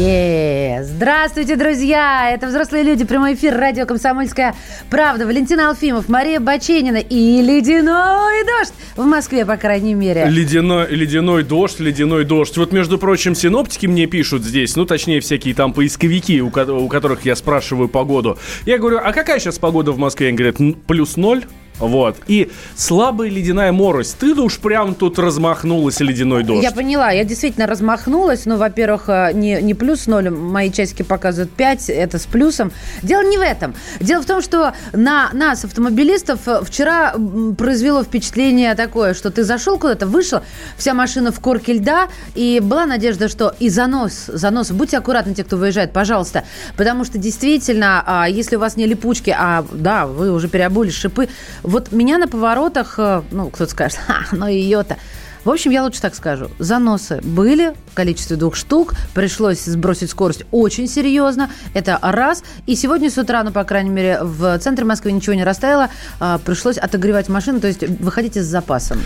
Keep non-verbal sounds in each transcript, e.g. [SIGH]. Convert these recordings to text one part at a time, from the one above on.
Э, Здравствуйте, друзья! Это «Взрослые люди», прямой эфир, радио «Комсомольская правда». Валентина Алфимов, Мария Баченина и «Ледяной дождь» в Москве, по крайней мере. Ледяной, ледяной дождь, ледяной дождь. Вот, между прочим, синоптики мне пишут здесь, ну, точнее, всякие там поисковики, у, ко- у которых я спрашиваю погоду. Я говорю, а какая сейчас погода в Москве? Они говорят, «Н- плюс ноль. Вот. И слабая ледяная морось. Ты уж прям тут размахнулась ледяной дождь. Я поняла, я действительно размахнулась. Ну, во-первых, э, не, не плюс ноль, мои часики показывают 5, это с плюсом. Дело не в этом. Дело в том, что на нас, автомобилистов, э, вчера произвело впечатление такое, что ты зашел куда-то, вышел, вся машина в корке льда, и была надежда, что и занос, занос. Будьте аккуратны, те, кто выезжает, пожалуйста, потому что действительно, а, если у вас не липучки, а, да, вы уже переобули шипы, вот меня на поворотах, э, ну, кто-то скажет, ха, ну ее-то, в общем, я лучше так скажу. Заносы были в количестве двух штук. Пришлось сбросить скорость очень серьезно. Это раз. И сегодня с утра, ну, по крайней мере, в центре Москвы ничего не растаяло. А, пришлось отогревать машину, то есть выходите с запасом.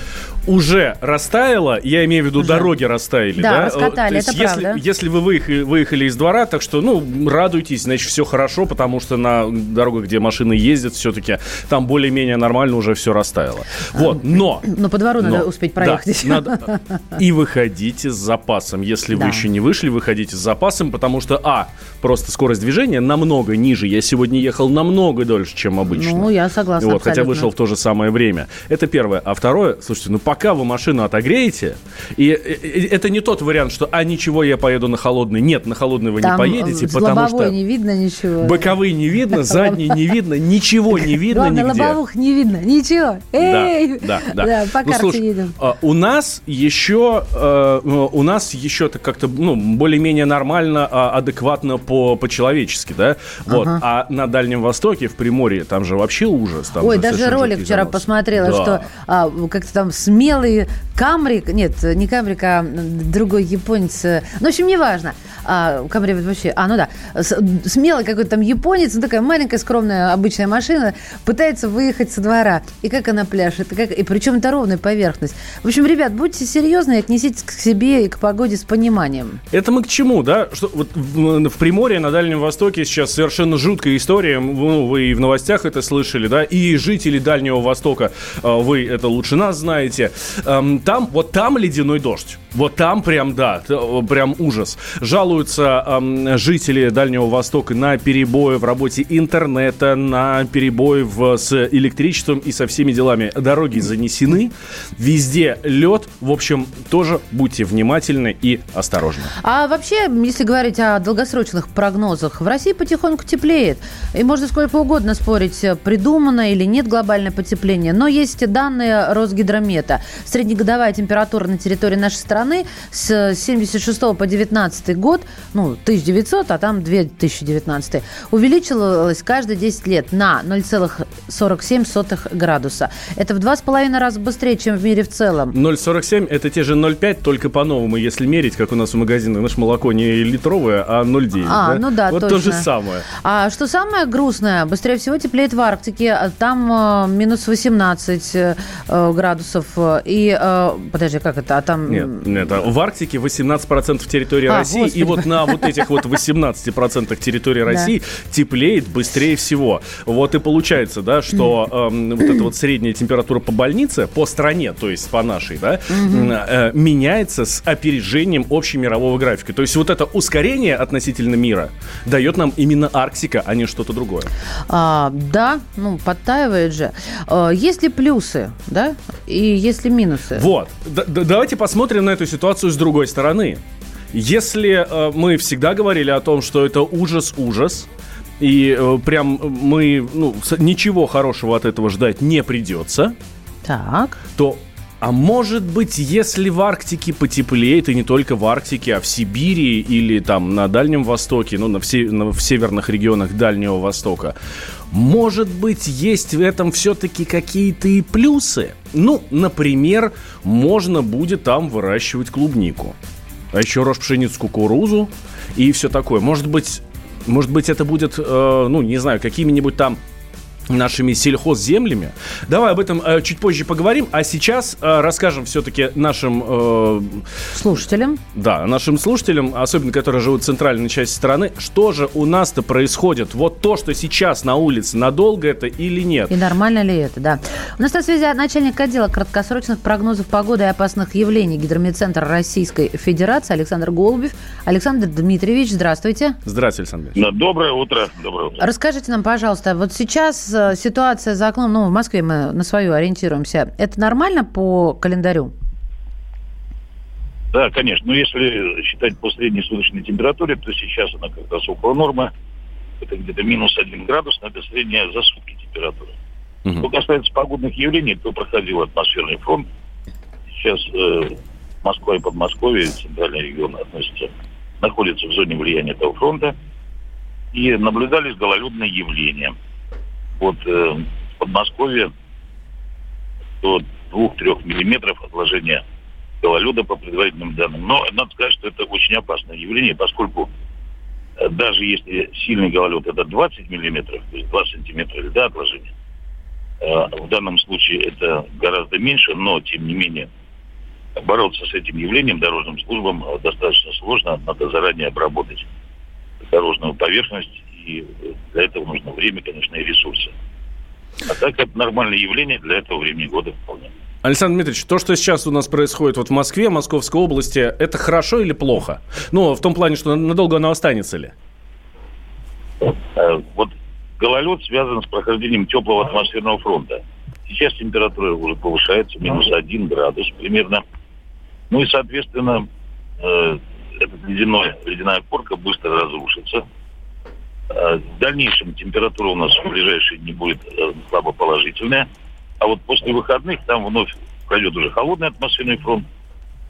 уже растаяло, я имею в виду, дороги растаяли, Да, да? раскатали, есть это если, правда. Если вы выехали, выехали из двора, так что, ну, радуйтесь, значит, все хорошо, потому что на дорогах, где машины ездят, все-таки там более-менее нормально уже все растаяло. Вот, но... Но по двору надо но- успеть да, проехать еще. надо- и выходите с запасом. Если Да. вы еще не вышли, выходите с запасом, потому что, а, просто скорость движения намного ниже. Я сегодня ехал намного дольше, чем обычно. Ну, я согласна Вот, хотя вышел в то же самое время. Это первое. А второе, слушайте, ну пока вы машину отогреете, и, и- это не тот вариант, что, а ничего, я поеду на холодный. Нет, на холодный вы Там не поедете, э, потому что не видно ничего. боковые не видно, [LAUGHS] задние не видно, ничего не видно Главное, нигде. лобовух не видно. Ничего. Эй! Да, да, да. по Ну, карте слушай, едем. а, у нас еще, э, у нас еще как-то, ну, более-менее нормально, а, адекватно по по-человечески, да, вот. А на Дальнем Востоке, в Приморье, там же вообще ужас. Там Ой, же даже ролик вчера посмотрела, Да. что а, как-то там смелый Камрик, нет, не Камрик, а другой японец, э, ну, в общем, неважно. А, Камри вообще, а, ну да, смелый какой-то там японец, ну, такая маленькая, скромная, обычная машина, пытается выехать со двора. И как она пляшет, и, как, и причем это ровная поверхность. В общем, ребят, будьте серьезны отнеситесь к себе и к погоде с пониманием. Это мы к чему, да? Что вот в, в Приморье, на Дальнем Востоке сейчас совершенно жуткая история. Ну, вы и в новостях это слышали, да? И жители Дальнего Востока, э, вы это лучше нас знаете. Эм, Там, вот там ледяной дождь. Вот там прям, да, прям ужас. Жалуются эм, жители Дальнего Востока на перебои в работе интернета, на перебои в, с электричеством и со всеми делами. Дороги занесены, везде лед. В общем, тоже будьте внимательны и осторожны. А вообще, если говорить о долгосрочных прогнозах, в России потихоньку теплеет. И можно сколько угодно спорить, э, придумано или нет глобальное потепление. Но есть данные Росгидромета. Среднегодовая температура на территории нашей страны с 76 по 19 год, ну, 1900, а там 2019, увеличилась каждые 10 лет на 0,47 градуса. Это в два с половиной раза быстрее, чем в мире в целом. 0,47 это те же 0,5, только по-новому, если мерить, как у нас в магазинах. Наше молоко не литровое, а 0,9. А, ну да, Вот точно. то же самое. А что самое грустное, быстрее всего теплеет в Арктике. А Там э, минус 18 э, э, градусов. э, И, э, подожди, как это? А там... Нет, нет, а в Арктике 18% территории А, России, господи. и вот на вот этих вот 18% территории России теплеет быстрее всего. Вот и получается, да, что эм, вот эта вот средняя температура по больнице, по стране, то есть по нашей, да, э, меняется с опережением общемирового графика. То есть вот это ускорение относительно мира дает нам именно Арктика, а не что-то другое. А, да, ну, подтаивает же. Э, Есть ли плюсы, да? И есть ли минусы? Вот. Д- д- давайте посмотрим на эту ситуацию с другой стороны. Если э, мы всегда говорили о том, что это ужас-ужас, и э, прям мы ну, ничего хорошего от этого ждать не придется, Так. то а может быть, если в Арктике потеплеет, и не только в Арктике, а в Сибири или там на Дальнем Востоке, ну, на все, на, в северных регионах Дальнего Востока, может быть, есть в этом все-таки какие-то и плюсы? Ну, например, можно будет там выращивать клубнику. А еще рожь пшеницу, кукурузу и все такое. Может быть, может быть, это будет, э, ну, не знаю, какими-нибудь там нашими сельхозземлями. Давай об этом э, чуть позже поговорим, а сейчас э, расскажем все-таки нашим... Э, слушателям. Да, нашим слушателям, особенно которые живут в центральной части страны, что же у нас-то происходит? Вот то, что сейчас на улице, надолго это или нет? И нормально ли это, да. У нас на связи начальник отдела краткосрочных прогнозов погоды и опасных явлений Гидромедцентра Российской Федерации Александр Голубев. Александр Дмитриевич, здравствуйте. Здравствуйте, Александр Дмитриевич. Доброе утро. Доброе утро. Расскажите нам, пожалуйста, вот сейчас Э, ситуация за окном, ну, в Москве мы на свою ориентируемся. Это нормально по календарю? Да, конечно. Но если считать по средней суточной температуре, то сейчас она как раз около нормы. Это где-то минус один градус, но это средняя за сутки температура. Угу. Что касается погодных явлений, то проходил атмосферный фронт. Сейчас э, Москва и Подмосковье, центральный регион относятся, находятся в зоне влияния этого фронта. И наблюдались гололедные явления – от э, Подмосковья до 2-3 миллиметров отложения гололеда по предварительным данным. Но надо сказать, что это очень опасное явление, поскольку э, даже если сильный гололед это 20 миллиметров, то есть 2 сантиметра льда отложения, э, в данном случае это гораздо меньше, но тем не менее бороться с этим явлением дорожным службам э, достаточно сложно. Надо заранее обработать дорожную поверхность и для этого нужно время, конечно, и ресурсы. А так это нормальное явление для этого времени года вполне. Александр Дмитриевич, то, что сейчас у нас происходит вот в Москве, Московской области, это хорошо или плохо? Ну, в том плане, что надолго оно останется ли? Э, вот гололед связан с прохождением теплого атмосферного фронта. Сейчас температура уже повышается, минус один градус примерно. Ну и, соответственно, э, эта ледяной, ледяная корка быстро разрушится. Э, в дальнейшем температура у нас в ближайшие дни будет э, слабо положительная. А вот после выходных там вновь пройдет уже холодный атмосферный фронт.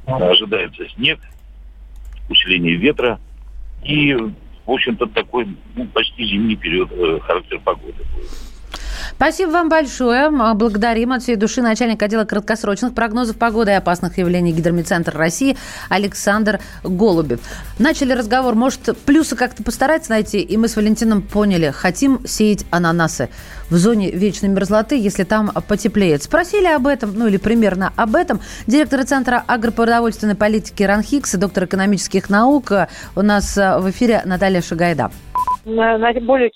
Ожидается снег, усиление ветра. И, в общем-то, такой ну, почти зимний период э, характер погоды будет. Спасибо вам большое. Благодарим от всей души начальник отдела краткосрочных прогнозов погоды и опасных явлений Гидромедцентра России Александр Голубев. Начали разговор. Может, плюсы как-то постараться найти? И мы с Валентином поняли, хотим сеять ананасы в зоне вечной мерзлоты, если там потеплеет. Спросили об этом, ну или примерно об этом. Директор Центра агропродовольственной политики РАНХИКС, доктор экономических наук у нас в эфире Наталья Шагайда на, более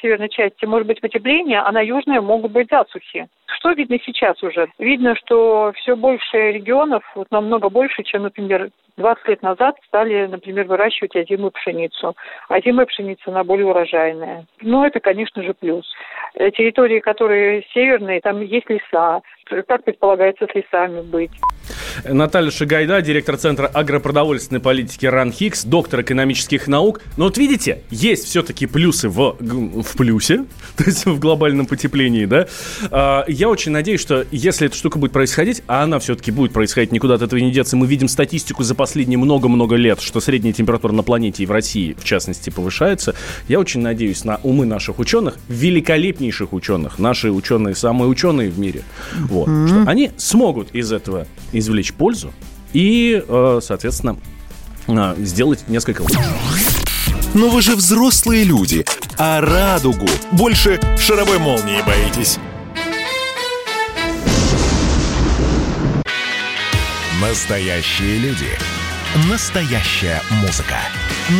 северной части может быть потепление, а на южной могут быть засухи. Что видно сейчас уже? Видно, что все больше регионов, вот намного больше, чем, например, 20 лет назад стали, например, выращивать озимую пшеницу. Озимая пшеница, она более урожайная. Но это, конечно же, плюс. Э, территории, которые северные, там есть леса, как предполагается с лесами быть. Наталья Шагайда, директор Центра агропродовольственной политики РАНХИКС, доктор экономических наук. Но вот видите, есть все-таки плюсы в, в плюсе, [LAUGHS] то есть в глобальном потеплении, да. А, я очень надеюсь, что если эта штука будет происходить, а она все-таки будет происходить, никуда от этого не деться, мы видим статистику за последние много-много лет, что средняя температура на планете и в России, в частности, повышается. Я очень надеюсь на умы наших ученых, великолепнейших ученых, наши ученые самые ученые в мире. Вот вот, mm-hmm. что они смогут из этого извлечь пользу и, э, соответственно, э, сделать несколько лучше. Но вы же взрослые люди, а радугу больше шаровой молнии боитесь. Настоящие люди. Настоящая музыка.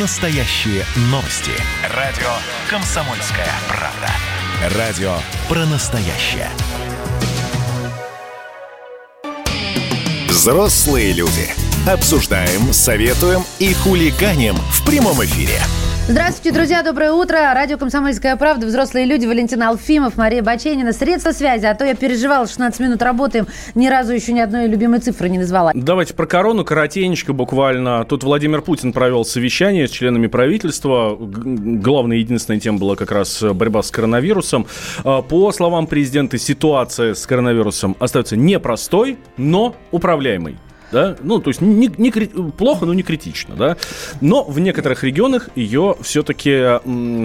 Настоящие новости. Радио «Комсомольская правда». Радио про настоящее. Взрослые люди. Обсуждаем, советуем и хулиганим в прямом эфире. Здравствуйте, друзья, доброе утро. Радио «Комсомольская правда», взрослые люди, Валентина Алфимов, Мария Баченина. Средства связи, а то я переживала, 16 минут работаем, ни разу еще ни одной любимой цифры не назвала. Давайте про корону, коротенечко буквально. Тут Владимир Путин провел совещание с членами правительства. Главная единственная тема была как раз борьба с коронавирусом. А, по словам президента, ситуация с коронавирусом остается непростой, но управляемой да, ну, то есть не, не, плохо, но не критично, да, но в некоторых регионах ее все-таки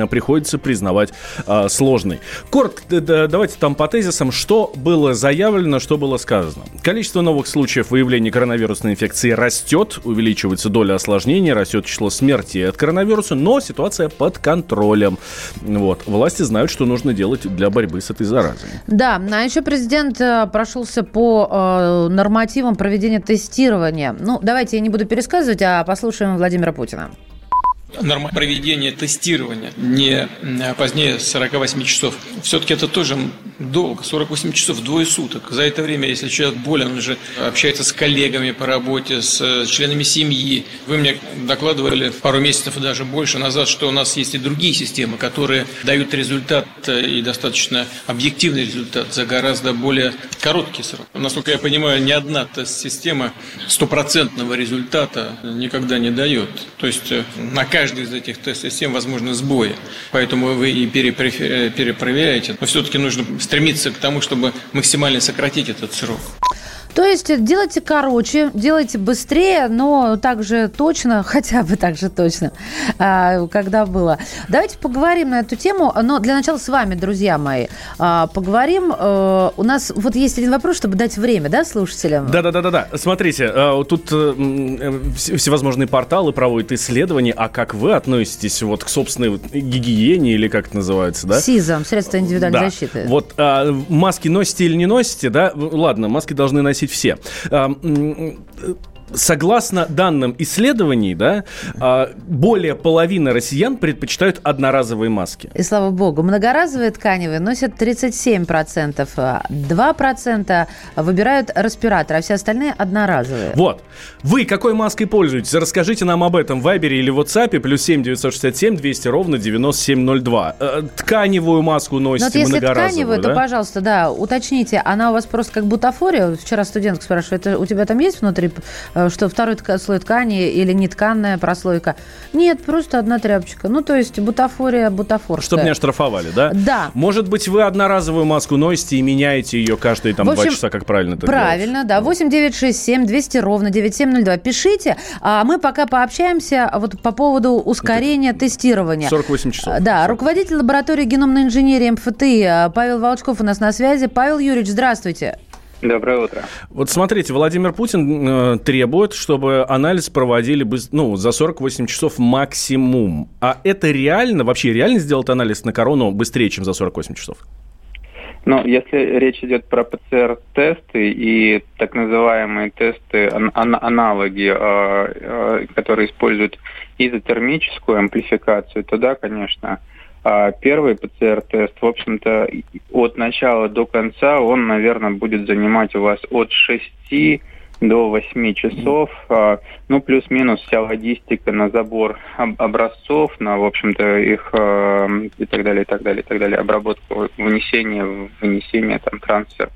приходится признавать а, сложной. Коротко, да, давайте там по тезисам, что было заявлено, что было сказано. Количество новых случаев выявления коронавирусной инфекции растет, увеличивается доля осложнений, растет число смертей от коронавируса, но ситуация под контролем. Вот, власти знают, что нужно делать для борьбы с этой заразой. Да, а еще президент э, прошелся по э, нормативам проведения тестирования тестирования. Ну, давайте я не буду пересказывать, а послушаем Владимира Путина проведение тестирования не позднее 48 часов. Все-таки это тоже долго, 48 часов, двое суток. За это время, если человек болен, он же общается с коллегами по работе, с э, членами семьи. Вы мне докладывали пару месяцев и даже больше назад, что у нас есть и другие системы, которые дают результат э, и достаточно объективный результат за гораздо более короткий срок. Насколько я понимаю, ни одна тест-система стопроцентного результата никогда не дает. То есть э, на каждой из этих тест-систем возможны сбои. Поэтому вы и перепроверяете. Но все-таки нужно стремиться к тому, чтобы максимально сократить этот срок. То есть делайте короче, делайте быстрее, но также точно, [LAUGHS] хотя бы так же точно, а, когда было. Давайте поговорим на эту тему, но для начала с вами, друзья мои, а, поговорим. Э, у нас вот есть один вопрос, чтобы дать время, да, слушателям? Да-да-да-да. Смотрите, э, тут э, всевозможные порталы проводят исследования, а как вы относитесь вот к собственной гигиене или как это называется, да? СИЗам, средства индивидуальной да. защиты. Вот а, маски носите или не носите, да? Ладно, маски должны носить все согласно данным исследований, да, а, более половины россиян предпочитают одноразовые маски. И слава богу, многоразовые тканевые носят 37%, 2% выбирают респиратор, а все остальные одноразовые. Вот. Вы какой маской пользуетесь? Расскажите нам об этом в Вайбере или в WhatsApp, плюс 7 967 200 ровно 9702. Э, тканевую маску носите, Но вот если тканевую, да? то, пожалуйста, да, уточните, она у вас просто как бутафория? Вчера студентка спрашивает, у тебя там есть внутри что второй слой ткани или не тканная прослойка. Нет, просто одна тряпочка. Ну, то есть бутафория бутафорская. Чтобы не оштрафовали, да? Да. Может быть, вы одноразовую маску носите и меняете ее каждые там два часа, как правильно это Правильно, делать? да. 8 9 6 7 200 ровно 9702. Пишите, а мы пока пообщаемся вот по поводу ускорения это тестирования. 48 часов. Да, руководитель лаборатории геномной инженерии МФТИ э, Павел Волчков у нас на связи. Павел Юрьевич, здравствуйте. Доброе утро. Вот смотрите, Владимир Путин э, требует, чтобы анализ проводили ну, за 48 часов максимум. А это реально, вообще реально сделать анализ на корону быстрее, чем за 48 часов? Ну, если речь идет про ПЦР-тесты и так называемые тесты, ан- аналоги, э, э, которые используют изотермическую амплификацию, то да, конечно, первый ПЦР-тест, в общем-то, от начала до конца он, наверное, будет занимать у вас от 6 до 8 часов, а, ну, плюс-минус вся логистика на забор образцов, на, в общем-то, их а, и так далее, и так далее, и так далее, обработку, внесение, вынесение, там, трансфер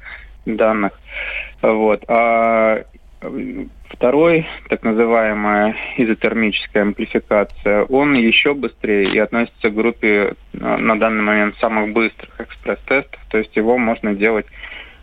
данных. Вот. А Второй, так называемая изотермическая амплификация, он еще быстрее и относится к группе э, на данный момент самых быстрых экспресс-тестов. То есть его можно делать,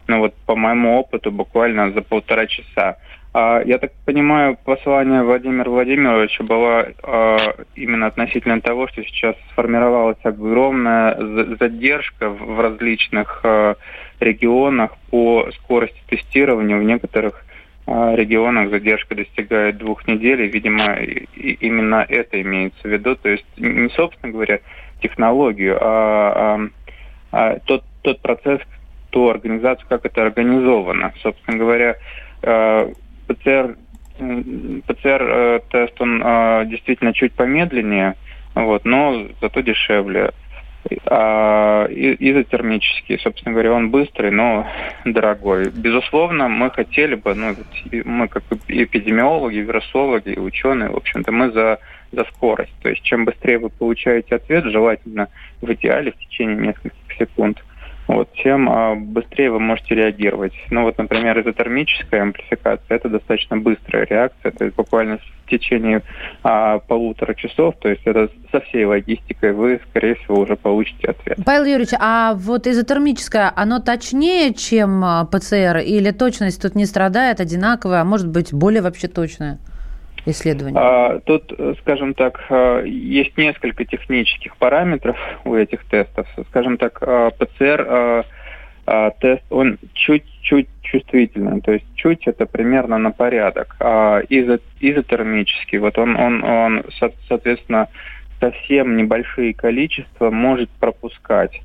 ну вот по моему опыту, буквально за полтора часа. А, я так понимаю, послание Владимира Владимировича было а, именно относительно того, что сейчас сформировалась огромная задержка в различных а, регионах по скорости тестирования. В некоторых регионах задержка достигает двух недель, и, видимо, именно это имеется в виду. То есть не, собственно говоря, технологию, а, а, а тот, тот процесс, ту организацию, как это организовано. Собственно говоря, а, ПЦР, ПЦР-тест, он действительно чуть помедленнее, вот, но зато дешевле. А, изотермический, собственно говоря, он быстрый, но дорогой. Безусловно, мы хотели бы, ну, мы как эпидемиологи, вирусологи, ученые, в общем-то, мы за за скорость. То есть чем быстрее вы получаете ответ, желательно в идеале в течение нескольких секунд, вот, тем а, быстрее вы можете реагировать. Ну вот, например, изотермическая амплификация – это достаточно быстрая реакция, то есть буквально в течение а, полутора часов, то есть это со всей логистикой вы, скорее всего, уже получите ответ. Павел Юрьевич, а вот изотермическое, оно точнее, чем а, ПЦР, или точность тут не страдает, одинаковая, а может быть более вообще точная? Исследований? А, тут, скажем так, а, есть несколько технических параметров у этих тестов. Скажем так, а, ПЦР тест, он чуть-чуть чувствительный, то есть чуть это примерно на порядок. А изо, изотермический, вот он, он, он, соответственно, совсем небольшие количества может пропускать.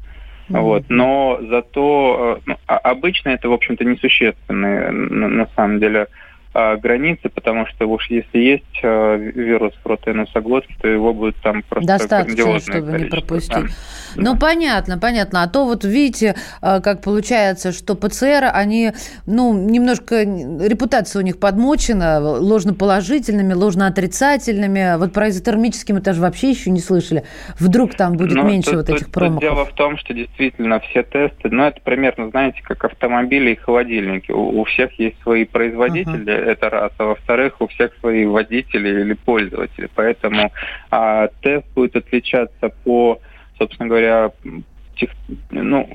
Вот, но зато ну, обычно это, в общем-то, несущественные на самом деле а, границы, потому что уж если есть а, вирус протеиносоглотки, то его будет там просто Достаточно, чтобы не пропустить. Да. Ну, понятно, понятно. А то вот видите, а, как получается, что ПЦР, они, ну, немножко, репутация у них подмочена ложноположительными, ложноотрицательными. Вот про изотермические мы даже вообще еще не слышали. Вдруг там будет ну, меньше тут, вот этих тут, промахов. Дело в том, что действительно все тесты, ну, это примерно, знаете, как автомобили и холодильники. У, у всех есть свои производители, uh-huh это раз. А во-вторых, у всех свои водители или пользователи. Поэтому а, тест будет отличаться по, собственно говоря, тех, ну,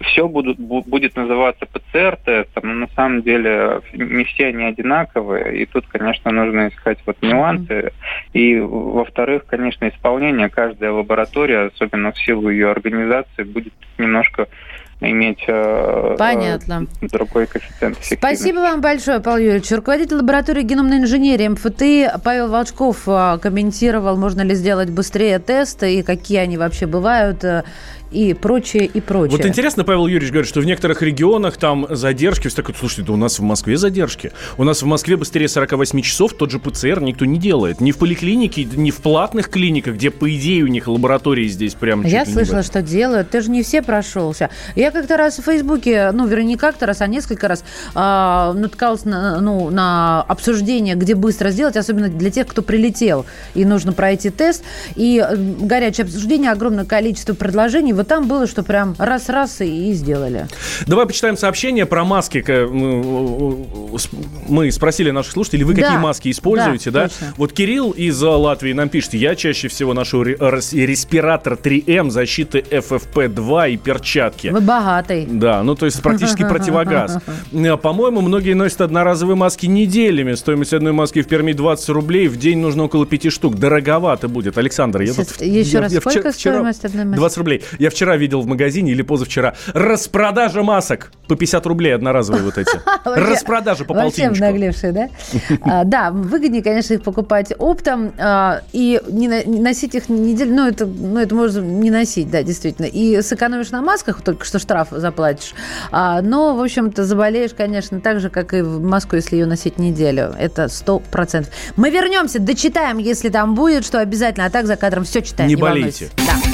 все будут, будет называться ПЦР-тестом, но на самом деле не все они одинаковые, и тут, конечно, нужно искать вот нюансы. И, во-вторых, конечно, исполнение каждая лаборатория, особенно в силу ее организации, будет немножко иметь э, Понятно. Э, другой коэффициент Спасибо вам большое, Павел Юрьевич. Руководитель лаборатории геномной инженерии МФТ Павел Волчков э, комментировал, можно ли сделать быстрее тесты и какие они вообще бывают и прочее, и прочее. Вот интересно, Павел Юрьевич говорит, что в некоторых регионах там задержки. Все такое, слушайте, да у нас в Москве задержки. У нас в Москве быстрее 48 часов тот же ПЦР никто не делает. Ни в поликлинике, ни в платных клиниках, где, по идее, у них лаборатории здесь прям Я слышала, что делают. Ты же не все прошелся. Я как-то раз в Фейсбуке, ну, вернее, не как-то раз, а несколько раз э, наткалась на, ну, на обсуждение, где быстро сделать, особенно для тех, кто прилетел, и нужно пройти тест. И горячее обсуждение, огромное количество предложений. Вот там было, что прям раз-раз и, сделали. Давай почитаем сообщение про маски. Мы спросили наших слушателей, вы да. какие маски используете, да? да? Вот Кирилл из Латвии нам пишет, я чаще всего ношу респиратор 3М, защиты FFP2 и перчатки. Вы богатый. Да, ну то есть практически противогаз. [LAUGHS] Э, по-моему, многие носят одноразовые маски неделями. Стоимость одной маски в Перми 20 рублей, в день нужно около 5 штук. Дороговато будет. Александр, я тут... Еще я, раз, я сколько вчера, стоимость одной маски? 20 рублей. Я вчера видел в магазине или позавчера распродажа масок по 50 рублей одноразовые вот эти. [LAUGHS] Распродажа по полтинничку. Вообще обнаглевшие, да? [LAUGHS] А, да, выгоднее, конечно, их покупать оптом а, и не носить их неделю, ну это, ну это можно не носить, да, действительно. И сэкономишь на масках, только что штраф заплатишь. А, но, в общем-то, заболеешь, конечно, так же, как и в маску, если ее носить неделю. Это сто процентов. Мы вернемся, дочитаем, если там будет, что обязательно. А так за кадром все читаем. Не, не болейте. Да.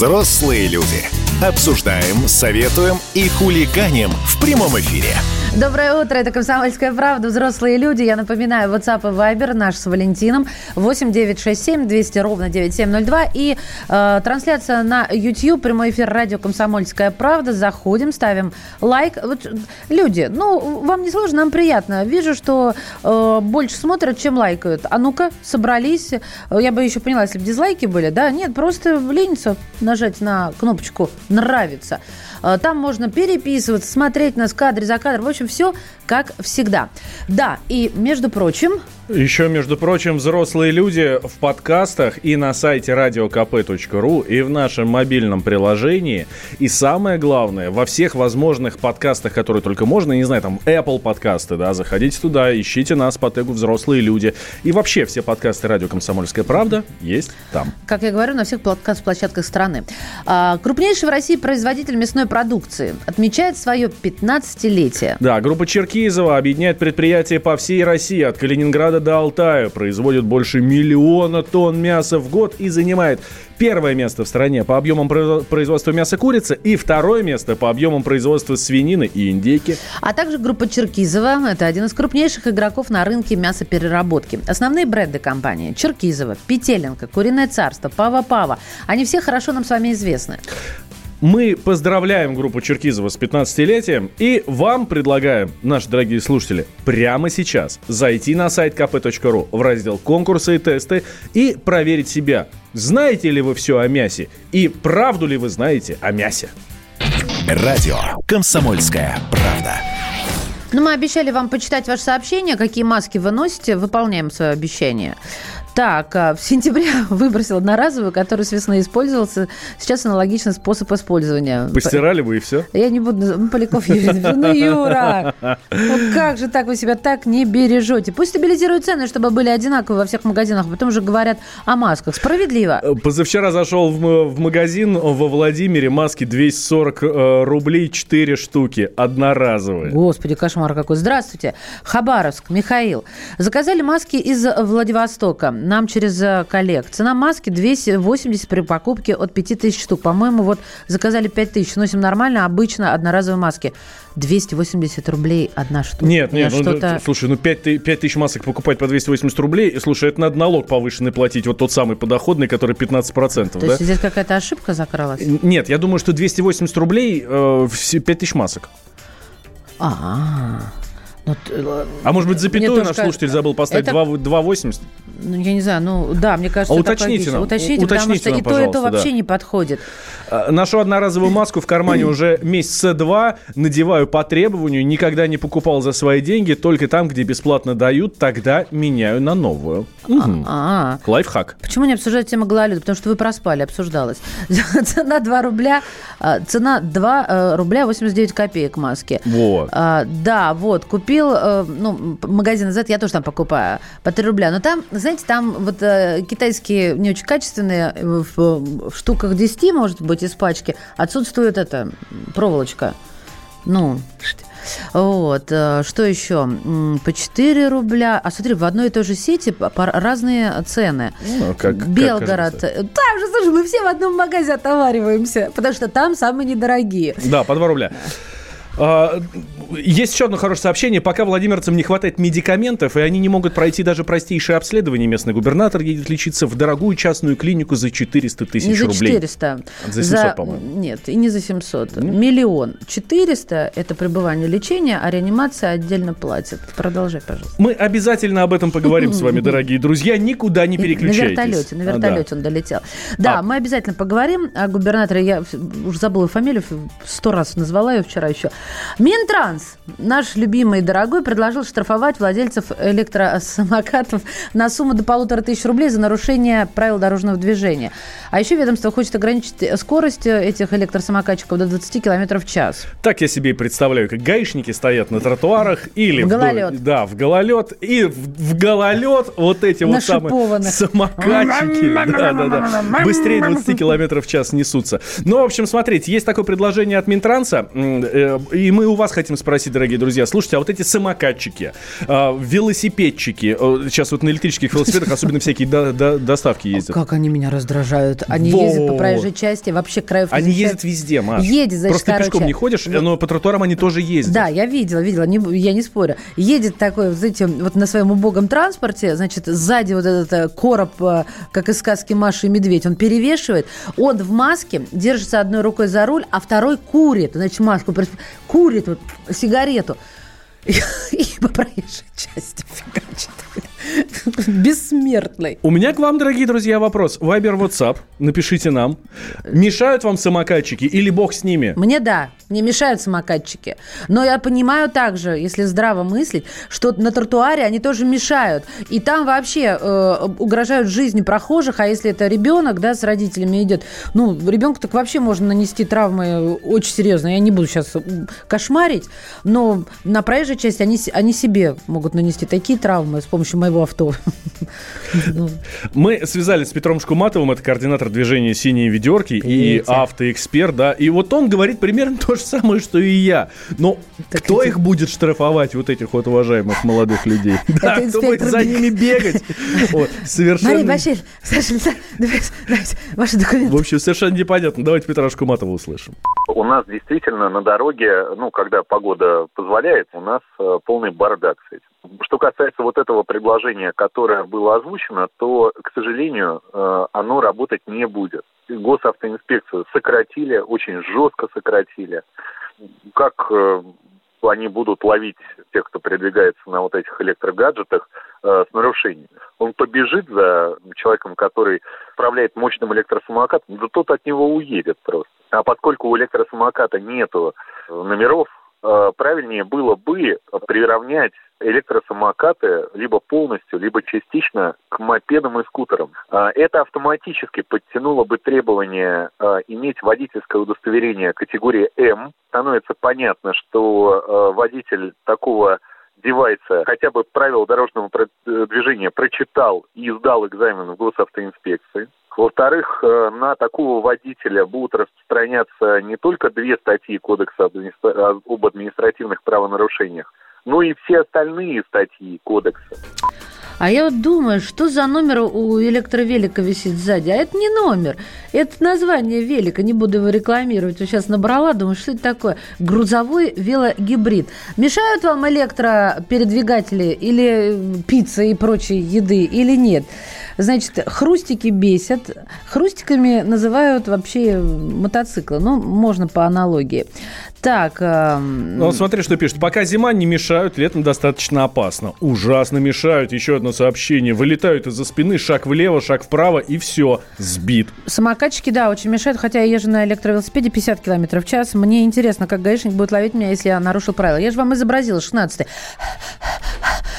Взрослые люди. Обсуждаем, советуем и хулиганим в прямом эфире. Доброе утро, это «Комсомольская правда», взрослые люди. Я напоминаю, WhatsApp и Viber наш с Валентином 8 967 200 ровно 9702. И э, трансляция на YouTube, прямой эфир радио «Комсомольская правда». Заходим, ставим лайк. Вот, люди, ну, вам не сложно, нам приятно. Вижу, что э, больше смотрят, чем лайкают. А ну-ка, собрались. Я бы еще поняла, если бы дизлайки были, да? Нет, просто ленится нажать на кнопочку «Нравится». Э, там можно переписываться, смотреть нас кадр за кадр. В общем, все как всегда. Да, и, между прочим, Еще, между прочим, взрослые люди в подкастах и на сайте radiokp.ru и в нашем мобильном приложении. И самое главное, во всех возможных подкастах, которые только можно, не знаю, там Apple подкасты, да, заходите туда, ищите нас по тегу «Взрослые люди». И вообще все подкасты «Радио Комсомольская правда» есть там. Как я говорю, на всех подкаст-площадках страны. А, крупнейший в России производитель мясной продукции отмечает свое 15-летие. Да, группа Черкизова объединяет предприятия по всей России, от Калининграда до Алтая, производит больше миллиона тонн мяса в год и занимает первое место в стране по объемам производства мяса курицы и второе место по объемам производства свинины и индейки. А также группа Черкизова – это один из крупнейших игроков на рынке мясопереработки. Основные бренды компании – Черкизова, Петеленко, Куриное царство, Пава-Пава. Они все хорошо нам с вами известны. Мы поздравляем группу Черкизова с 15-летием и вам предлагаем, наши дорогие слушатели, прямо сейчас зайти на сайт kp.ru в раздел «Конкурсы и тесты» и проверить себя. Знаете ли вы все о мясе и правду ли вы знаете о мясе? Радио «Комсомольская правда». Ну, мы обещали вам почитать ваше сообщение, какие маски вы носите. Выполняем свое обещание. Так, а, в сентябре [LAUGHS] выбросил одноразовую, который с весны использовался. Сейчас аналогичный способ использования. Постирали вы и все? Я не буду... Ну, Поляков Юрий. Ну, Юра, ну как же так вы себя так не бережете? Пусть стабилизируют цены, чтобы были одинаковые во всех магазинах, а потом же говорят о масках. Справедливо. Э, позавчера зашел в, в магазин во Владимире, маски 240 э, рублей 4 штуки, одноразовые. Господи, кошмар какой. Здравствуйте. Хабаровск, Михаил. Заказали маски из Владивостока нам через э, коллег. Цена маски 280 при покупке от 5000 штук. По-моему, вот заказали 5000, носим нормально, обычно одноразовые маски. 280 рублей одна штука. Нет, нет, ну, что-то... слушай, ну 5, 5 тысяч масок покупать по 280 рублей, слушай, это надо налог повышенный платить, вот тот самый подоходный, который 15%. То да? есть здесь какая-то ошибка закралась? Нет, я думаю, что 280 рублей э, 5 тысяч масок. А-а-а. Вот, э, а может быть, запятую наш кажется, слушатель забыл поставить это... 2,80? Ну, я не знаю, ну, да, мне кажется, а уточните нам, уточните, уточните потому что нам, и то, это вообще да. не подходит. А, ношу одноразовую маску в кармане уже месяца два, надеваю по требованию, никогда не покупал за свои деньги, только там, где бесплатно дают, тогда меняю на новую. Угу. Лайфхак. Почему не обсуждать тему гололеда? Потому что вы проспали, обсуждалось. [LAUGHS] Цена 2 рубля, цена 2 э, рубля 89 копеек маски. Вот. А, да, вот, купил купил, э, ну, магазин Z, я тоже там покупаю по 3 рубля. Но там, знаете, там вот э, китайские не очень качественные, э, в, в штуках 10, может быть, из пачки, отсутствует эта проволочка. Ну, вот. Что еще? По 4 рубля. А смотри, в одной и той же сети разные цены. Ну, как, Белгород. Как там же, слушай, мы все в одном магазе отовариваемся, потому что там самые недорогие. Да, по 2 рубля. А, есть еще одно хорошее сообщение. Пока владимирцам не хватает медикаментов, и они не могут пройти даже простейшее обследование, местный губернатор едет лечиться в дорогую частную клинику за 400 тысяч рублей. Не за 400. За 700, за... по-моему. Нет, и не за 700. Нет? Миллион. 400 – это пребывание лечения, а реанимация отдельно платит. Продолжай, пожалуйста. Мы обязательно об этом поговорим с вами, [LAUGHS] дорогие друзья. Никуда не переключайтесь. На вертолете, на вертолете он долетел. Да, а. мы обязательно поговорим о губернаторе. Я уже забыла фамилию, сто раз назвала ее вчера еще. Минтранс, наш любимый и дорогой, предложил штрафовать владельцев электросамокатов на сумму до полутора тысяч рублей за нарушение правил дорожного движения. А еще ведомство хочет ограничить скорость этих электросамокатчиков до 20 км в час. Так я себе и представляю, как гаишники стоят на тротуарах или... В гололед. В, да, в гололед. И в, в гололед вот эти вот самые самокатчики. Да, да, да. Быстрее 20 км в час несутся. Ну, в общем, смотрите, есть такое предложение от Минтранса, и мы у вас хотим спросить, дорогие друзья, слушайте, а вот эти самокатчики, э, велосипедчики, сейчас вот на электрических велосипедах особенно всякие доставки ездят. Как они меня раздражают. Они Во. ездят по проезжей части, вообще краев Они ездят везде, Маш. Едет, значит, Просто короче, пешком не ходишь, но по тротуарам они тоже ездят. Да, я видела, видела, не, я не спорю. Едет такой, знаете, вот на своем убогом транспорте, значит, сзади вот этот э, короб, э, как из сказки Маши и Медведь, он перевешивает, он в маске, держится одной рукой за руль, а второй курит, значит, маску, курит вот сигарету. И, [LAUGHS] и по проезжей части фигачит. [LAUGHS] Бессмертный. У меня к вам, дорогие друзья, вопрос. Вайбер, WhatsApp, напишите нам. Мешают вам самокатчики или бог с ними? Мне да, мне мешают самокатчики. Но я понимаю также, если здраво мыслить, что на тротуаре они тоже мешают. И там вообще э, угрожают жизни прохожих, а если это ребенок, да, с родителями идет, ну, ребенку так вообще можно нанести травмы очень серьезно. Я не буду сейчас кошмарить, но на проезжей части они, они себе могут нанести такие травмы с помощью моего авто. Мы связались с Петром Шкуматовым, это координатор движения «Синие ведерки» и автоэксперт, да, и вот он говорит примерно то же самое, что и я. Но кто их будет штрафовать, вот этих вот уважаемых молодых людей? [LAUGHS] Да, кто будет за ними бегать? Совершенно... Мария Башиль, Саша, ваши документы. В общем, совершенно непонятно. Давайте Петра Шкуматова услышим. У нас действительно на дороге, ну, когда погода позволяет, у нас э, полный бардак с этим. Что касается вот этого предложения, которое было озвучено, то, к сожалению, э, оно работать не будет. Госавтоинспекцию сократили, очень жестко сократили. Как э, они будут ловить тех, кто передвигается на вот этих электрогаджетах э, с нарушениями. Он побежит за человеком, который управляет мощным электросамокатом, да тот от него уедет просто. А поскольку у электросамоката нету номеров, Э, правильнее было бы приравнять электросамокаты либо полностью, либо частично к мопедам и скутерам. Э, это автоматически подтянуло бы требование э, иметь водительское удостоверение категории М. Становится понятно, что водитель такого девайса хотя бы правила дорожного движения прочитал и сдал экзамен в госавтоинспекции. Во-вторых, э, на такого водителя будут распространяться не только две статьи Кодекса об административных правонарушениях, но и все остальные статьи Кодекса. А я вот думаю, что за номер у электровелика висит сзади? А это не номер, это название велика, не буду его рекламировать. Вот сейчас набрала, думаю, что это такое? Грузовой велогибрид. Мешают вам электропередвигатели или пицца и прочие еды или нет? Значит, хрустики бесят. Хрустиками называют вообще мотоциклы. Ну, можно по аналогии. Так. Э, ну, смотри, что пишет. Пока зима не мешают, летом достаточно опасно. Ужасно мешают. Еще одно сообщение. Вылетают из-за спины, шаг влево, шаг вправо, и все, сбит. Самокатчики, да, очень мешают. Хотя я езжу на электровелосипеде 50 км в час. Мне интересно, как гаишник будет ловить меня, если я нарушил правила. Я же вам изобразила 16 -й.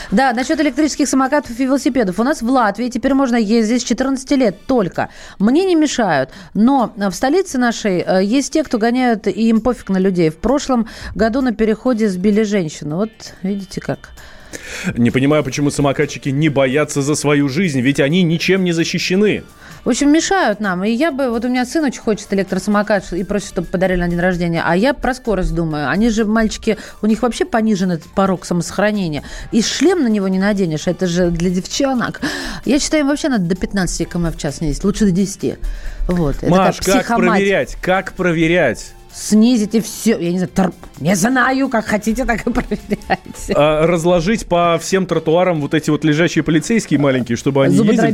Да, насчет электрических самокатов и велосипедов. У нас в Латвии теперь можно ездить с 14 лет только. Мне не мешают. Но в столице нашей э, есть те, кто гоняют, и им пофиг на людей. В прошлом году на переходе сбили женщину. Вот видите как. Не понимаю, почему самокатчики не боятся за свою жизнь, ведь они ничем не защищены. В общем, мешают нам. И я бы... Вот у меня сын очень хочет электросамокат и просит, чтобы подарили на день рождения. А я про скорость думаю. Они же, мальчики, у них вообще понижен этот порог самосохранения. И шлем на него не наденешь. Это же для девчонок. Я считаю, им вообще надо до 15 км в час снизить. Лучше до 10. Вот. Маш, как, как проверять? Как проверять? Снизите все. Я не знаю, тор... не знаю, как хотите, так и проверяйте. А, разложить по всем тротуарам вот эти вот лежащие полицейские маленькие, чтобы они да,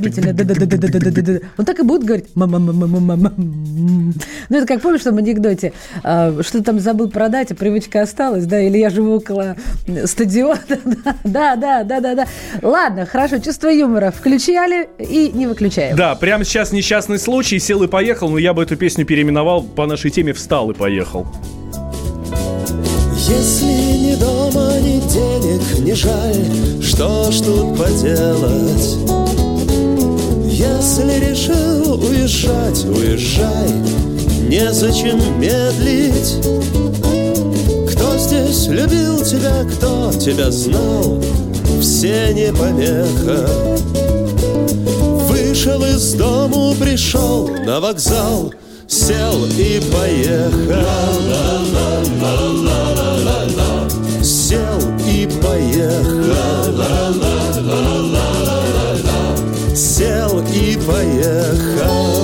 да. Он так и будет говорить. Мама, мама, мама, мама. Ну, это как помнишь, что в анекдоте, а, что там забыл продать, а привычка осталась, да, или я живу около стадиона. [LAUGHS] Да, да, да, да, да. Ладно, хорошо, чувство юмора включали и не выключаем. Да, прямо сейчас несчастный случай, сел и поехал, но я бы эту песню переименовал по нашей теме «Встал и поехал» поехал. Если ни дома, ни денег не жаль, что ж тут поделать? Если решил уезжать, уезжай, незачем медлить. Кто здесь любил тебя, кто тебя знал, все не помеха. Вышел из дому, пришел на вокзал — сел и поехал. Сел и поехал. Сел и поехал.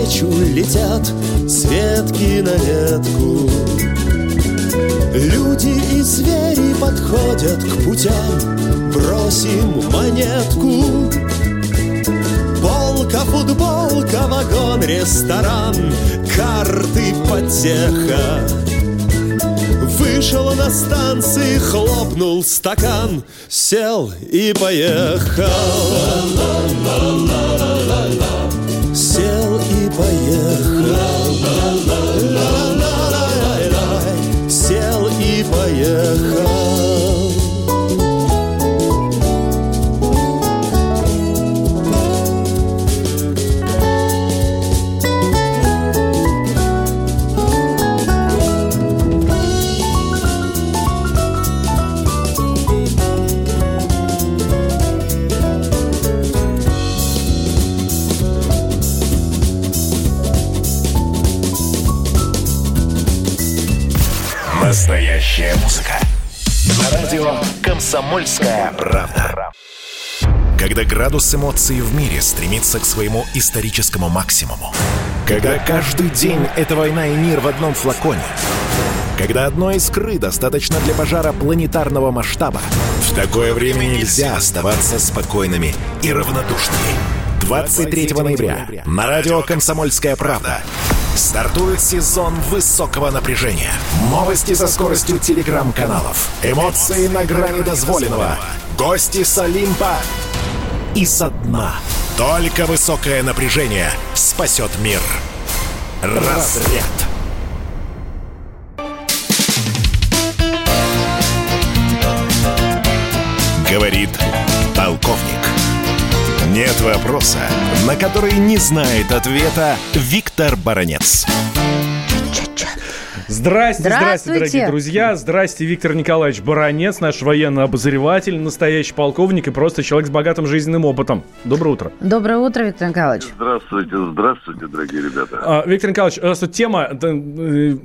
Навстречу летят с ветки на ветку. Люди и звери подходят к путям Бросим монетку. Полка, футболка, вагон, ресторан Карты, потеха. Вышел на станции, хлопнул стакан Сел и поехал Сел радио «Комсомольская правда». Когда градус эмоций в мире стремится к своему историческому максимуму. Когда каждый день — это война и мир в одном флаконе. Когда одной искры достаточно для пожара планетарного масштаба. В такое время нельзя оставаться спокойными и равнодушными. 23 ноября на радио «Комсомольская правда» стартует сезон высокого напряжения. Новости со скоростью телеграм-каналов. Эмоции на грани дозволенного. Гости с Олимпа и со дна. Только высокое напряжение спасет мир. Разряд. Говорит полковник. Нет вопроса, на который не знает ответа Виктор Баранец. Здрасте, здрасте, Здравствуйте. дорогие друзья. Здрасте, Виктор Николаевич Баранец, наш военный обозреватель, настоящий полковник и просто человек с богатым жизненным опытом. Доброе утро. Доброе утро, Виктор Николаевич. Здравствуйте, здравствуйте, дорогие ребята. А, Виктор Николаевич, у нас тут тема, э,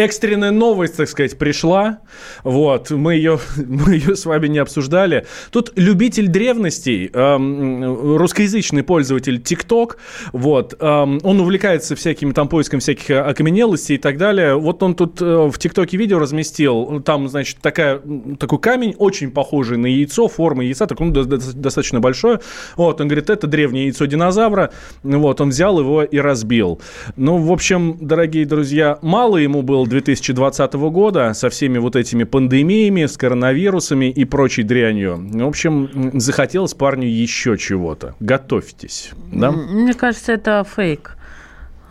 экстренная новость, так сказать, пришла. Вот, мы ее, [LAUGHS] мы ее с вами не обсуждали. Тут любитель древностей, эм, русскоязычный пользователь TikTok, вот, эм, он увлекается всякими там поиском всяких окаменелостей и так далее. Вот он тут э, в ТикТоке видео разместил, там, значит, такая, такой камень, очень похожий на яйцо, форма яйца, так, ну, до- до- достаточно большое. Вот, он говорит, это древнее яйцо динозавра. Вот, он взял его и разбил. Ну, в общем, дорогие друзья, мало ему было 2020 года со всеми вот этими пандемиями, с коронавирусами и прочей дрянью. В общем, захотелось парню еще чего-то. Готовьтесь. Да? Мне кажется, это фейк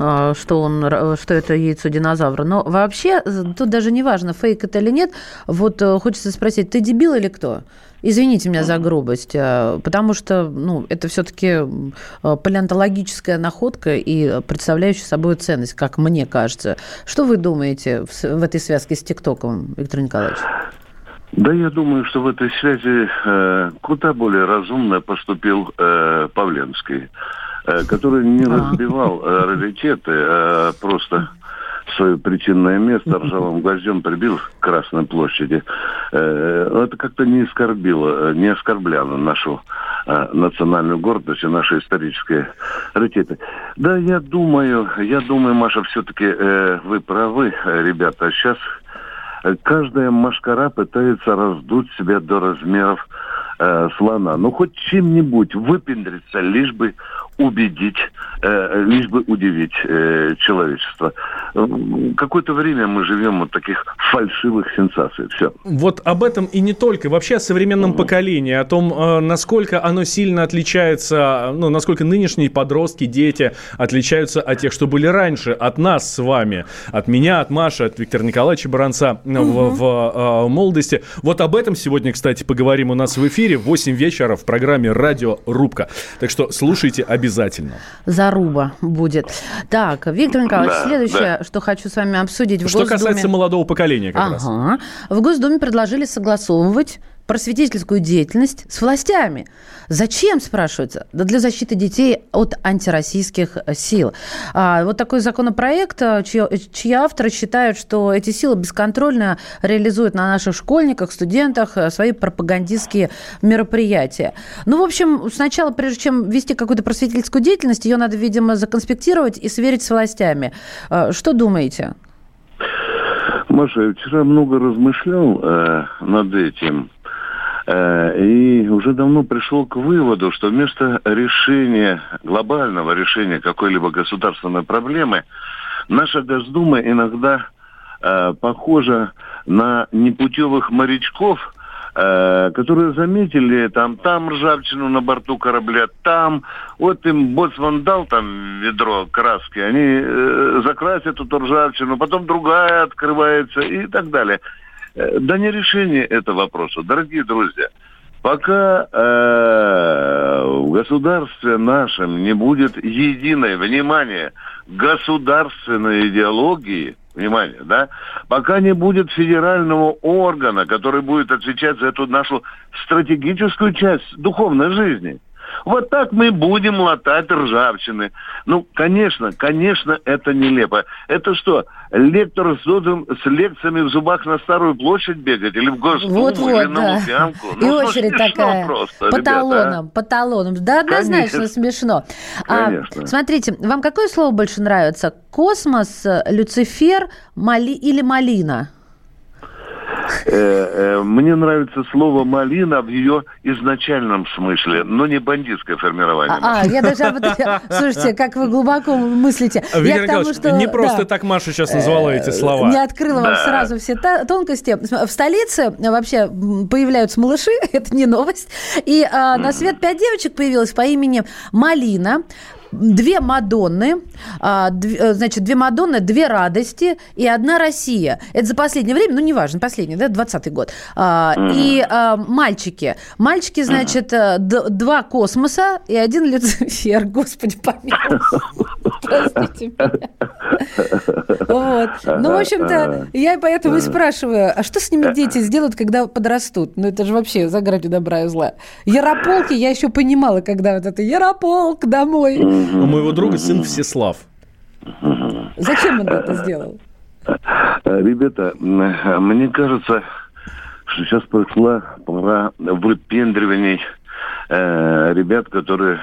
а, что он, что это яйцо динозавра. Но вообще, тут даже не важно, фейк это или нет. Вот э, хочется спросить, ты дебил или кто? Извините меня за грубость, э, потому что ну, это все-таки палеонтологическая находка и представляющая собой ценность, как мне кажется. Что вы думаете в, в этой связке с ТикТоком, Виктор Николаевич? Да, я думаю, что в этой связи э, куда более разумно поступил э, Павленский, э, который не разбивал э, раритеты, а просто свое причинное место ржавым гвоздем прибил к Красной площади. Э, это как-то не оскорбило, э, не оскорбляло нашу э, национальную гордость и наши исторические раритеты. Да, я думаю, я думаю, Маша, все-таки вы правы, ребята. Сейчас каждая машкара пытается раздуть себя до размеров э, слона. Ну, хоть чем-нибудь выпендриться, лишь бы убедить, э, лишь бы удивить э, человечество. Какое-то время мы живем от таких фальшивых сенсаций. Все. Вот об этом и не только. Вообще о современном поколении, о том, э, насколько оно сильно отличается, ну, насколько нынешние подростки, дети отличаются от тех, что были раньше, от нас с вами, от меня, от Маши, от Виктора Николаевича Баранца э, в, в, э, молодости. Вот об этом сегодня, кстати, поговорим у нас в эфире в 8 вечера в программе «Радио Рубка». Так что слушайте обязательно. Заруба будет. Так, Виктор Николаевич, Да, следующее, что хочу с вами обсудить. В Что Госдуме... касается молодого поколения как раз. Ага. В Госдуме предложили согласовывать просветительскую деятельность с властями. Зачем, спрашивается? Да для защиты детей от антироссийских сил. А, вот такой законопроект, а, чьи, чьи авторы считают, что эти силы бесконтрольно реализуют на наших школьниках, студентах свои пропагандистские мероприятия. Ну, в общем, сначала, прежде чем вести какую-то просветительскую деятельность, ее надо, видимо, законспектировать и сверить с властями. Что думаете? Маша, я вчера много размышлял э, над этим. Э, и уже давно пришел к выводу, что вместо решения, глобального решения какой-либо государственной проблемы, наша Госдума иногда э, похожа на непутевых морячков, э, которые заметили там, там ржавчину на борту корабля, там, вот им боцман дал там ведро краски, они э, закрасят эту ржавчину, потом другая открывается и так далее. Э, да не решение этого вопроса, дорогие друзья. Пока э, в государстве нашем не будет единой, внимание, государственной идеологии, внимание, да, пока не будет федерального органа, который будет отвечать за эту нашу стратегическую часть духовной жизни – вот так мы будем латать ржавчины. Ну, конечно, конечно, это нелепо. Это что, лектор с, с лекциями в зубах на Старую площадь бегать? Или в Госдуму, вот, вот, или да. на Лубянку? И ну, очередь такая, просто, по ребята, талонам, а? по талонам. Да, однозначно Конечно. смешно. Конечно. А, смотрите, вам какое слово больше нравится? Космос, Люцифер мали... или малина? Э, э, Мне нравится слово «малина» в ее изначальном смысле, но не бандитское формирование. А, а, я даже об этом... Слушайте, как вы глубоко мыслите. Виктор Николаевич, не просто так Маша сейчас назвала эти слова. Не открыла вам сразу все тонкости. В столице вообще появляются малыши, [LAUGHS] это не новость. И а, на свет пять девочек появилось по имени Малина. Две Мадонны, а, дв- э, значит, две Мадонны, две радости и одна Россия. Это за последнее время, ну, неважно, последний, да, 20 год. А, И а, мальчики. Мальчики, значит, э, д- два космоса и один Люцифер. [LAUGHS] Господи, помилуй. Простите меня. Вот. Ну, в общем-то, я поэтому и спрашиваю, а что с ними дети сделают, когда подрастут? Ну, это же вообще за гранью добра и зла. Ярополки я еще понимала, когда вот это Ярополк домой. У моего друга сын Всеслав. Зачем он это сделал? Э, Ребята, м, мне кажется, что сейчас пришла пора выпендриваний э, ребят, которые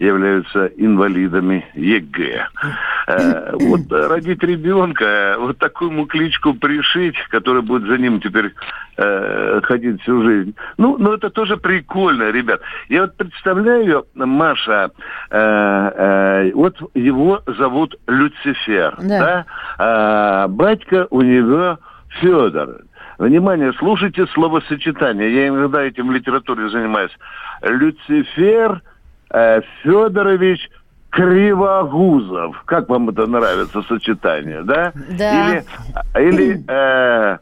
являются инвалидами ЕГЭ. [LAUGHS] Вот родить ребенка, вот такую ему кличку пришить, который будет за ним теперь э, ходить всю жизнь. Ну, ну, это тоже прикольно, ребят. Я вот представляю, Маша, э, э, вот его зовут Люцифер, Да. да? А батька у него Федор. Внимание, слушайте словосочетание. Я иногда этим в литературе занимаюсь. Люцифер Федорович Кривогузов. Как вам это нравится сочетание, да? Да. Или, или э, э,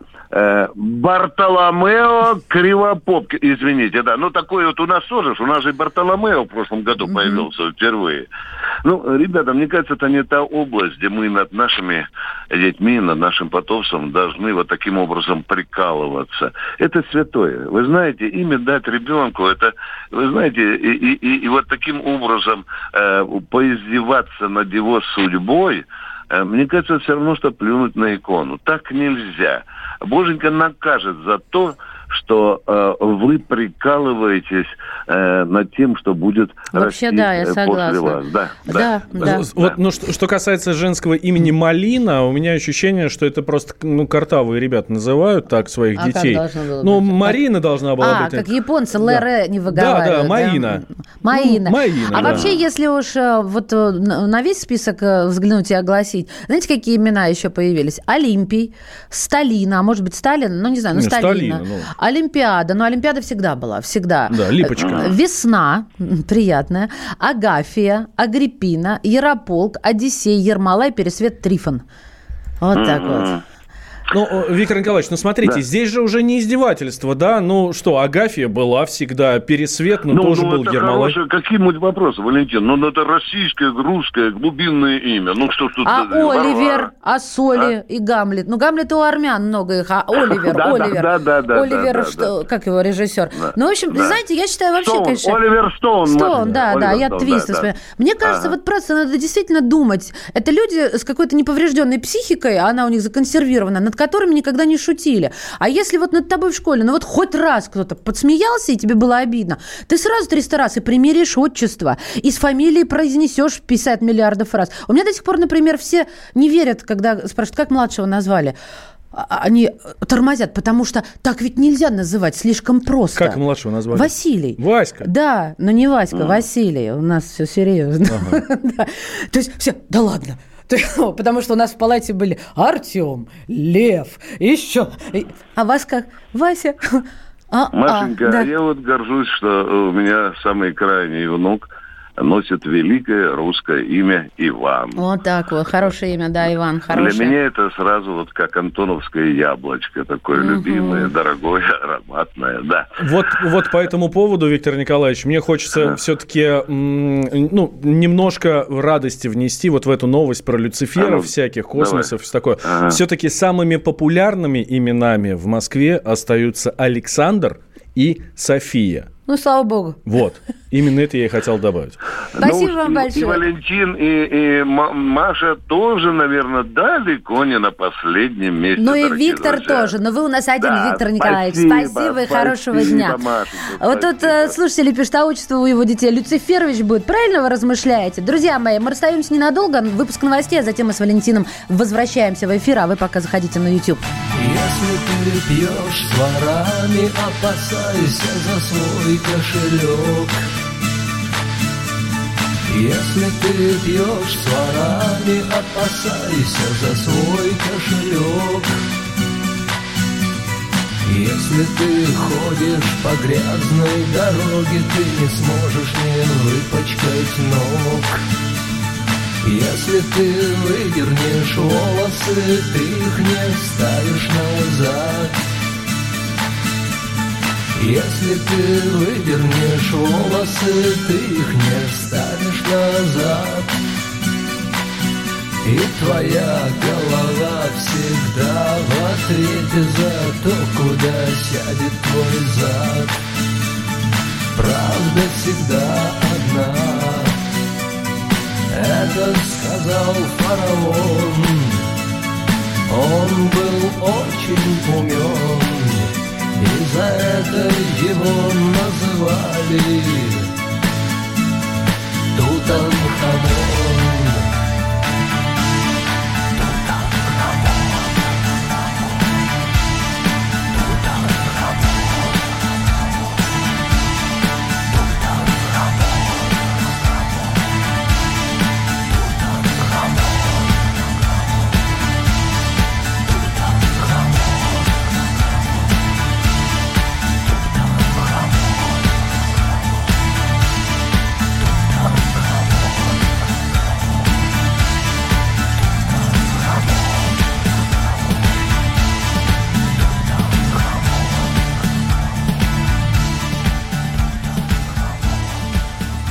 Бартоломео Кривопоп. Извините, да. Ну, такой вот у нас тоже. У нас же Бартоломео в прошлом году появился впервые. Ну, ребята, мне кажется, это не та область, где мы над нашими детьми, над нашим потомством должны вот таким образом прикалываться. Это святое. Вы знаете, имя дать ребенку, это, вы знаете, и, и, и- и вот таким образом э, поиздеваться над его судьбой, э, мне кажется, все равно, что плюнуть на икону. Так нельзя. Боженька накажет за то, что э, вы прикалываетесь э, над тем, что будет Вообще, расти, да, я э, после согласна. вас. Да, Да, да. Вот, ну, что, что касается женского имени Малина, у меня ощущение, что это просто, ну, картавые ребята называют так своих А как детей. должно было ну, быть? Марина должна была А, быть. как японцы, Да. ЛР не Да, выговаривают. да, Маина. Маина. Ну, Маина, а да. вообще, если уж э, вот э, на весь список взглянуть и огласить, знаете, какие имена еще появились? Олимпий, Сталина, а может быть Сталин, ну не знаю, ну Не, Сталина. Сталина, ну. Олимпиада, ну Олимпиада всегда была, всегда. Да, липочка. Э, Весна, приятная, Агафия, Агриппина, Ярополк, Одиссей, Ермолай, Пересвет, Трифон. Вот так вот. Ну, Виктор Николаевич, ну смотрите, Да. здесь же уже не издевательство, да? Ну что, Агафья была всегда, Пересвет, ну, тоже был это Ермолай. хорошее, какие-нибудь вопросы, Валентин? Ну, это российское, русское, глубинное имя. Ну, что ж тут... А э, Варвара? Оливер, а Соли и Гамлет. Ну, Гамлет у армян много их, а Оливер, [LAUGHS] Да, Оливер. да, да, да, Оливер, да, да, что, как его режиссер? Да, Ну, в общем, да. знаете, я считаю вообще, Стоун, конечно... Оливер Стоун. Стоун, да, да, Оливер я твист. да, да. вспоминаю. Мне кажется, Ага. вот просто надо действительно думать. Это люди с какой-то неповрежденной психикой, а она у них законсервирована, над которыми никогда не шутили. А если вот над тобой в школе, ну вот хоть раз кто-то подсмеялся, и тебе было обидно, ты сразу 300 раз и примеришь отчество, и с фамилией произнесешь 50 миллиардов раз. У меня до сих пор, например, все не верят, когда спрашивают, как младшего назвали. а- они тормозят, потому что так ведь нельзя называть, слишком просто. Как младшего назвали? Василий. Васька. Да, но не Васька, А. Василий. У нас все серьезно. [LAUGHS] Да. То есть все, да ладно. [LAUGHS] Потому что у нас в палате были Артем, Лев, еще. А вас как? Вася? [LAUGHS] А, а, Машенька, да. а я вот горжусь, что у меня самый крайний внук носит великое русское имя Иван. Вот так вот, хорошее имя, да, Иван, хорошее. Для меня это сразу вот как антоновское яблочко, такое Мгм. любимое, дорогое, [LAUGHS] ароматное, да. Вот, вот по этому поводу, Виктор Николаевич, мне хочется все-таки ну, немножко радости внести вот в эту новость про Люциферов А ну, всяких, космосов, давай. все такое. Ага. Все-таки самыми популярными именами в Москве остаются Александр и София. Ну, слава богу. Вот, именно это я и хотел добавить. Спасибо Ну, вам и- большое. И Валентин, и, и Ма- Маша тоже, наверное, далеко не на последнем месте. Ну и Виктор друзья. тоже. Но вы у нас один, Да, Виктор Николаевич. спасибо, Спасибо и хорошего спасибо, дня. Машенька, Вот тут э, слушатели пишут, а отчество у его детей Люциферович будет. Правильно вы размышляете? Друзья мои, мы расстаемся ненадолго. Выпуск новостей, а затем мы с Валентином возвращаемся в эфир, а вы пока заходите на YouTube. Если ты пьешь с ворами, опасайся за свой кошелек. Если ты пьешь с ворами, опасайся за свой кошелек. Если ты ходишь по грязной дороге, ты не сможешь не выпачкать ног. Если ты выдернешь волосы, ты их не вставишь назад. Если ты выдернешь волосы, ты их не вставишь назад. И твоя голова всегда в ответе за то, куда сядет твой зад. Правда всегда одна. Это сказал фараон. Он был очень умен, за это его называли Тутанхамон.